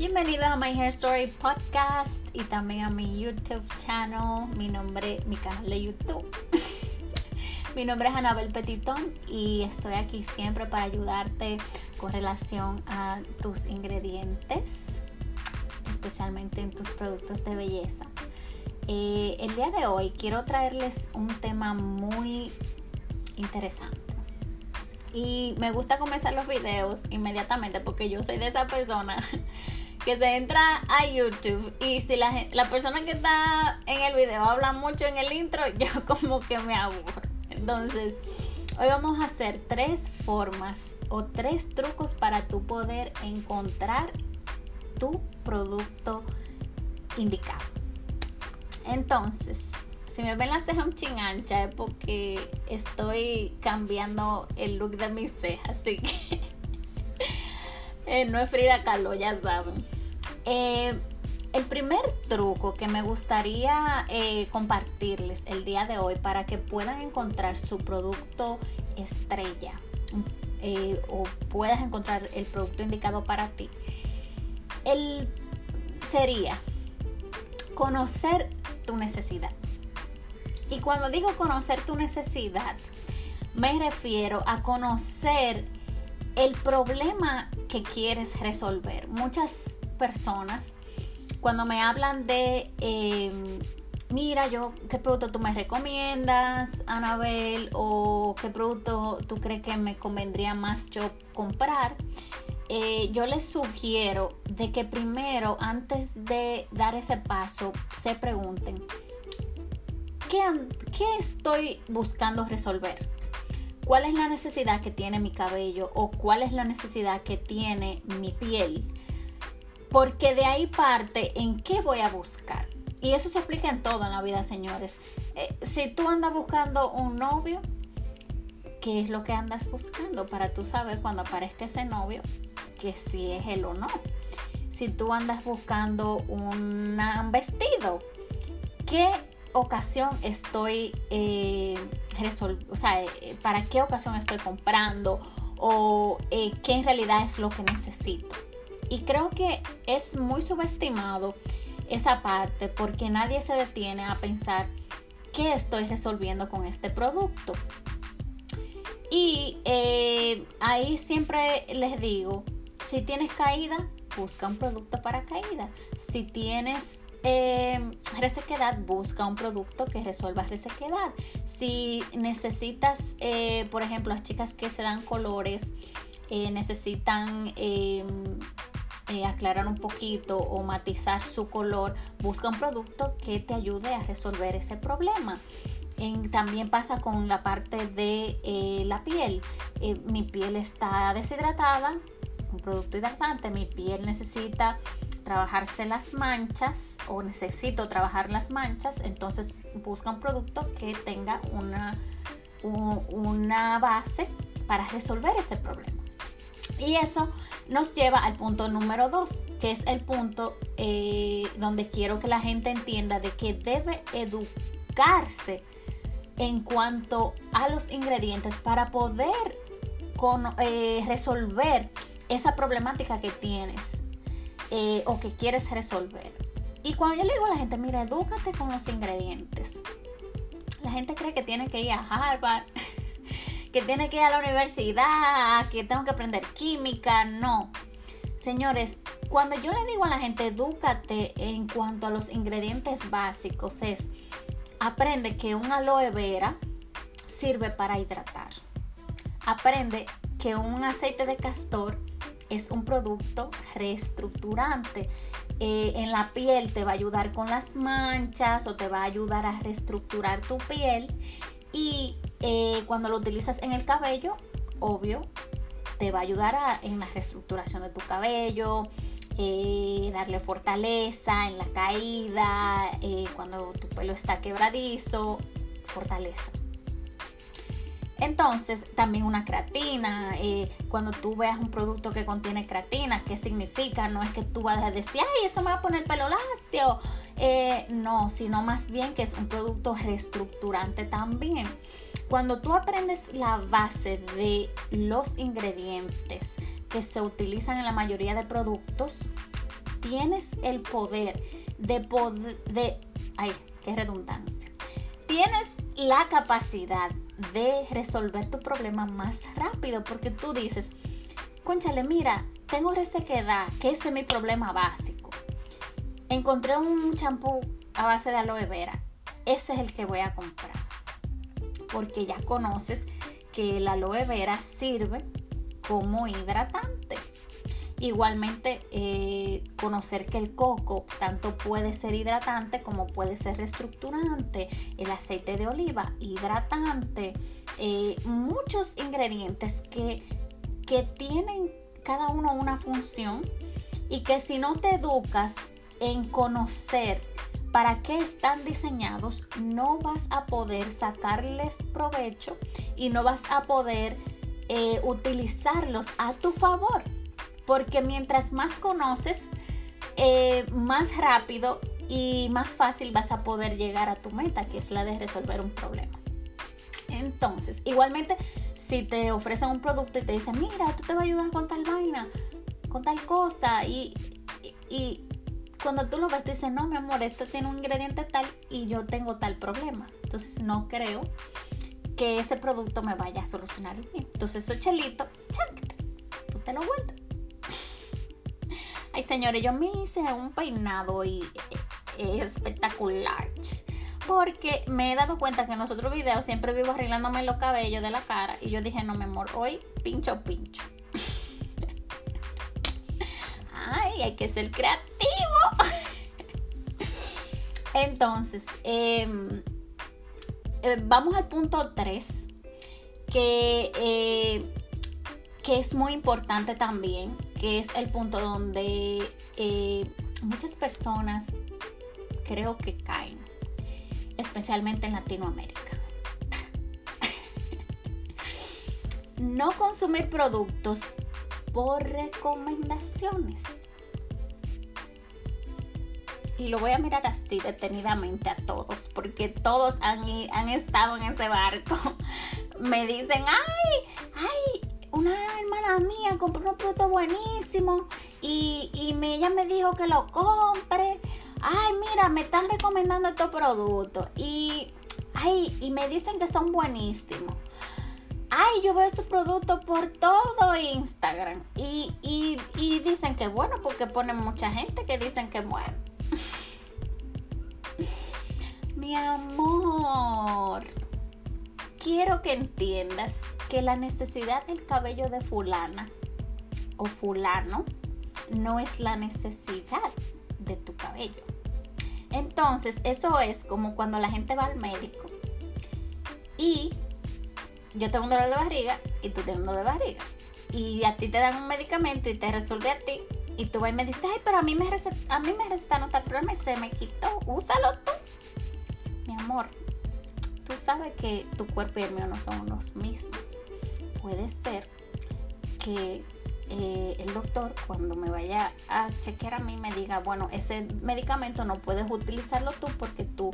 Bienvenidos a My Hair Story Podcast y también a mi YouTube channel, mi nombre, mi canal de YouTube. mi nombre es Anabel Petitón y estoy aquí siempre para ayudarte con relación a tus ingredientes, especialmente en tus productos de belleza. Eh, el día de hoy quiero traerles un tema muy interesante. Y me gusta comenzar los videos inmediatamente porque yo soy de esa persona que se entra a YouTube y si la, la persona que está en el video habla mucho en el intro, yo como que me aburro. Entonces, hoy vamos a hacer tres formas o tres trucos para tú poder encontrar tu producto indicado. Entonces, si me ven las cejas un ching ancha es porque estoy cambiando el look de mis cejas, así que eh, no es Frida Kahlo, ya saben. Eh, el primer truco que me gustaría eh, compartirles el día de hoy para que puedan encontrar su producto estrella o puedas encontrar el producto indicado para ti, el, sería conocer tu necesidad. Y cuando digo conocer tu necesidad, me refiero a conocer el problema que quieres resolver. Muchas personas, cuando me hablan de, em, mira, yo, ¿qué producto tú me recomiendas, Anabel? ¿O qué producto tú crees que me convendría más yo comprar? Eh, yo les sugiero de que primero, antes de dar ese paso, se pregunten, ¿qué, estoy buscando resolver? ¿Cuál es la necesidad que tiene mi cabello o cuál es la necesidad que tiene mi piel? Porque de ahí parte en qué voy a buscar. Y eso se explica en todo en la vida, señores. Eh, si tú andas buscando un novio, ¿qué es lo que andas buscando? Para tú saber cuando aparezca ese novio que si es él o no. Si tú andas buscando un vestido, ¿qué ocasión estoy eh, o sea, eh, para qué ocasión estoy comprando o eh, qué en realidad es lo que necesito. Y creo que es muy subestimado esa parte porque nadie se detiene a pensar qué estoy resolviendo con este producto. Y ahí siempre les digo, si tienes caída, busca un producto para caída. Si tienes eh, resequedad, busca un producto que resuelva resequedad. Si necesitas, eh, por ejemplo, las chicas que se dan colores, eh, necesitan eh, aclarar un poquito o matizar su color, busca un producto que te ayude a resolver ese problema. también pasa con la parte de la piel. mi piel está deshidratada, un producto hidratante, mi piel necesita trabajarse las manchas o necesito trabajar las manchas, entonces busca un producto que tenga una, una base para resolver ese problema. Y eso nos lleva al punto número dos, que es el punto eh, donde quiero que la gente entienda de que debe educarse en cuanto a los ingredientes para poder eh, resolver esa problemática que tienes eh, o que quieres resolver. Y cuando yo le digo a la gente, mira, edúcate con los ingredientes. La gente cree que tiene que ir a Harvard, que tiene que ir a la universidad, que tengo que aprender química. No. Señores, cuando yo le digo a la gente, edúcate en cuanto a los ingredientes básicos, es aprende que un aloe vera sirve para hidratar. Aprende que un aceite de castor es un producto reestructurante. Eh, en la piel te va a ayudar con las manchas o te va a ayudar a reestructurar tu piel. Y eh, cuando lo utilizas en el cabello, obvio, te va a ayudar en la reestructuración de tu cabello, eh, darle fortaleza en la caída, cuando tu pelo está quebradizo, fortaleza. Entonces, también una creatina. Eh, cuando tú veas un producto que contiene creatina, ¿qué significa? No es que tú vas a decir, ay, esto me va a poner pelo lacio. Eh, no, sino más bien que es un producto reestructurante también. Cuando tú aprendes la base de los ingredientes que se utilizan en la mayoría de productos, tienes el poder de poder, de, ay, qué redundancia, tienes la capacidad de resolver tu problema más rápido porque tú dices, conchale, mira, tengo resequedad, que ese es mi problema básico. Encontré un champú a base de aloe vera, ese es el que voy a comprar porque ya conoces que el aloe vera sirve como hidratante. Igualmente, eh, conocer que el coco tanto puede ser hidratante como puede ser reestructurante. El aceite de oliva, hidratante. Eh, muchos ingredientes que, que tienen cada uno una función y que si no te educas en conocer para qué están diseñados, no vas a poder sacarles provecho y no vas a poder eh, utilizarlos a tu favor. Porque mientras más conoces, eh, más rápido y más fácil vas a poder llegar a tu meta, que es la de resolver un problema. Entonces, igualmente, si te ofrecen un producto y te dicen, mira, tú te vas a ayudar con tal vaina, con tal cosa, y, y cuando tú lo ves, tú dices, no, mi amor, esto tiene un ingrediente tal y yo tengo tal problema. Entonces no creo que ese producto me vaya a solucionar bien. Entonces, eso chelito, tú te lo vueltas. Ay, señores, yo me hice un peinado y es espectacular. Porque me he dado cuenta que en los otros videos siempre vivo arreglándome los cabellos de la cara. Y yo dije, no, mi amor, hoy pincho pincho. Ay, hay que ser creativo. Entonces, em, eh, vamos al punto 3, que, eh, que es muy importante también, que es el punto donde eh, muchas personas creo que caen, especialmente en Latinoamérica. no consumir productos por recomendaciones y lo voy a mirar así detenidamente a todos, porque todos han, han estado en ese barco. Me dicen, ay, ay, una hermana mía compró un producto buenísimo y, y ella me dijo que lo compre. Ay, mira, me están recomendando estos productos y, ay, y me dicen que son buenísimos. Ay, yo veo estos productos por todo Instagram y, y, dicen que bueno, porque ponen mucha gente que dicen que bueno. Mi amor, quiero que entiendas que la necesidad del cabello de fulana o fulano no es la necesidad de tu cabello. Entonces, eso es como cuando la gente va al médico y yo tengo un dolor de barriga y tú tienes un dolor de barriga. Y a ti te dan un medicamento y te resuelve a ti y tú vas y me dices, ay, pero a mí me, a mí me recetaron tal problema y se me quitó, úsalo tú. Mi amor, tú sabes que tu cuerpo y el mío no son los mismos. Puede ser que eh, el doctor cuando me vaya a chequear a mí me diga, bueno, ese medicamento no puedes utilizarlo tú porque tú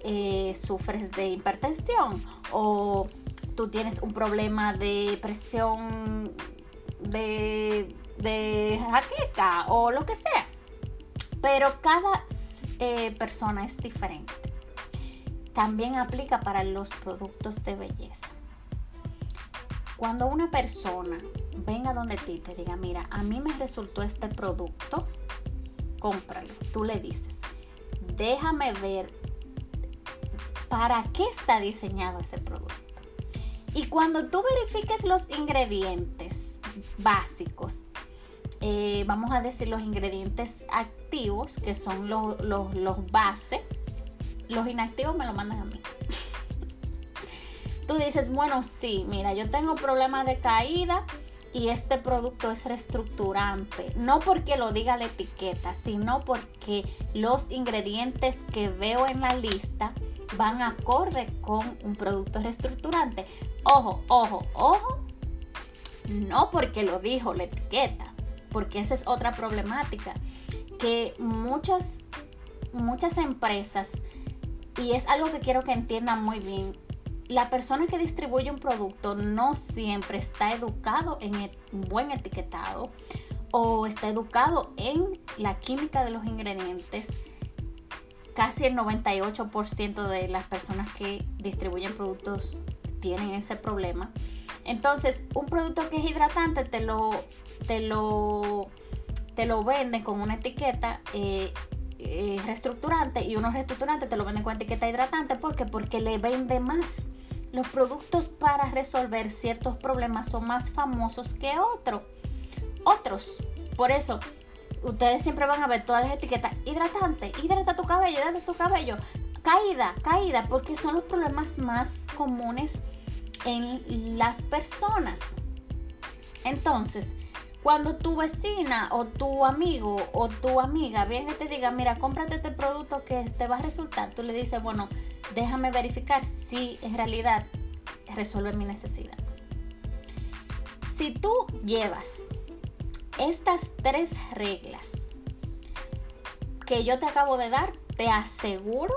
eh, sufres de hipertensión o tú tienes un problema de presión de de jaqueca o lo que sea. Pero cada eh, persona es diferente. También aplica para los productos de belleza. Cuando una persona venga donde ti te diga, mira, a mí me resultó este producto, cómpralo. Tú le dices, déjame ver para qué está diseñado ese producto. Y cuando tú verifiques los ingredientes básicos eh, vamos a decir, los ingredientes activos, que son los, los, bases. Los inactivos me lo mandan a mí. Tú dices, bueno, sí, mira, yo tengo problemas de caída y este producto es reestructurante. No porque lo diga la etiqueta, sino porque los ingredientes que veo en la lista van acorde con un producto reestructurante. Ojo, ojo, ojo. No porque lo dijo la etiqueta, porque esa es otra problemática, que muchas, muchas empresas, y es algo que quiero que entiendan muy bien, la persona que distribuye un producto no siempre está educado en el buen etiquetado o está educado en la química de los ingredientes. Casi el 98% de las personas que distribuyen productos tienen ese problema. Entonces, un producto que es hidratante te lo, te lo, te lo venden con una etiqueta eh, eh, reestructurante y unos reestructurantes te lo venden con etiqueta hidratante. ¿Por qué? Porque le vende más. Los productos para resolver ciertos problemas son más famosos que otros otros. Por eso, ustedes siempre van a ver todas las etiquetas hidratante, hidrata tu cabello, hidrata tu cabello, caída, caída, porque son los problemas más comunes en las personas. Entonces, cuando tu vecina o tu amigo o tu amiga viene y te diga, mira, cómprate este producto que te va a resultar, tú le dices, bueno, déjame verificar si en realidad resuelve mi necesidad. Si tú llevas estas tres reglas que yo te acabo de dar, te aseguro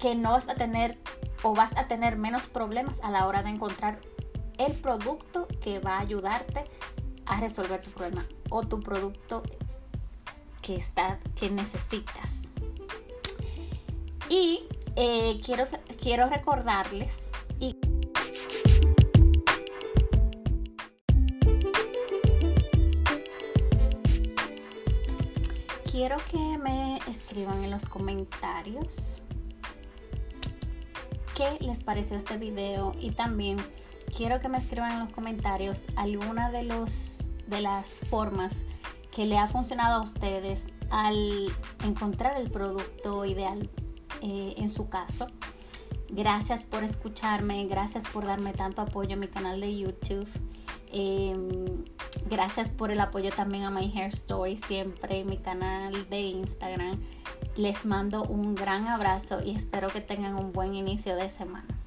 que no vas a tener o vas a tener menos problemas a la hora de encontrar el producto que va a ayudarte a resolver tu problema o tu producto que está que necesitas. Y eh, quiero, quiero recordarles y quiero que me escriban en los comentarios qué les pareció este video y también quiero que me escriban en los comentarios alguna de los de las formas que le ha funcionado a ustedes al encontrar el producto ideal eh, en su caso. Gracias por escucharme, gracias por darme tanto apoyo en mi canal de YouTube. Em, gracias por el apoyo también a My Hair Story, siempre mi canal de Instagram. Les mando un gran abrazo y espero que tengan un buen inicio de semana.